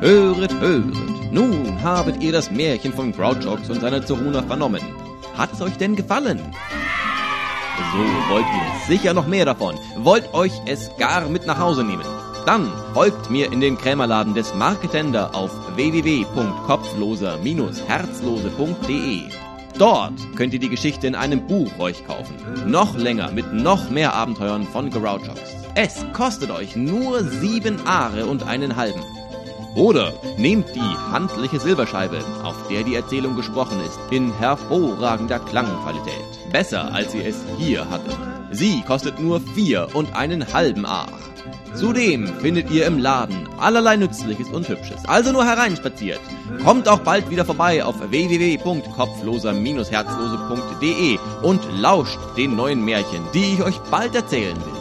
Höret, höret, nun habet ihr das Märchen von Grouchox und seiner Zoruna vernommen. Hat's euch denn gefallen? So wollt ihr sicher noch mehr davon. Wollt euch es gar mit nach Hause nehmen. Dann folgt mir in den Krämerladen des Marketender auf www.kopfloser-herzlose.de. Dort könnt ihr die Geschichte in einem Buch euch kaufen. Noch länger mit noch mehr Abenteuern von Grouchox. Es kostet euch nur sieben Aare und einen halben. Oder nehmt die handliche Silberscheibe, auf der die Erzählung gesprochen ist, in hervorragender Klangqualität. Besser, als ihr es hier hattet. Sie kostet nur vier und einen halben Aar. Zudem findet ihr im Laden allerlei Nützliches und Hübsches. Also nur hereinspaziert. Kommt auch bald wieder vorbei auf www.kopfloser-herzlose.de und lauscht den neuen Märchen, die ich euch bald erzählen will.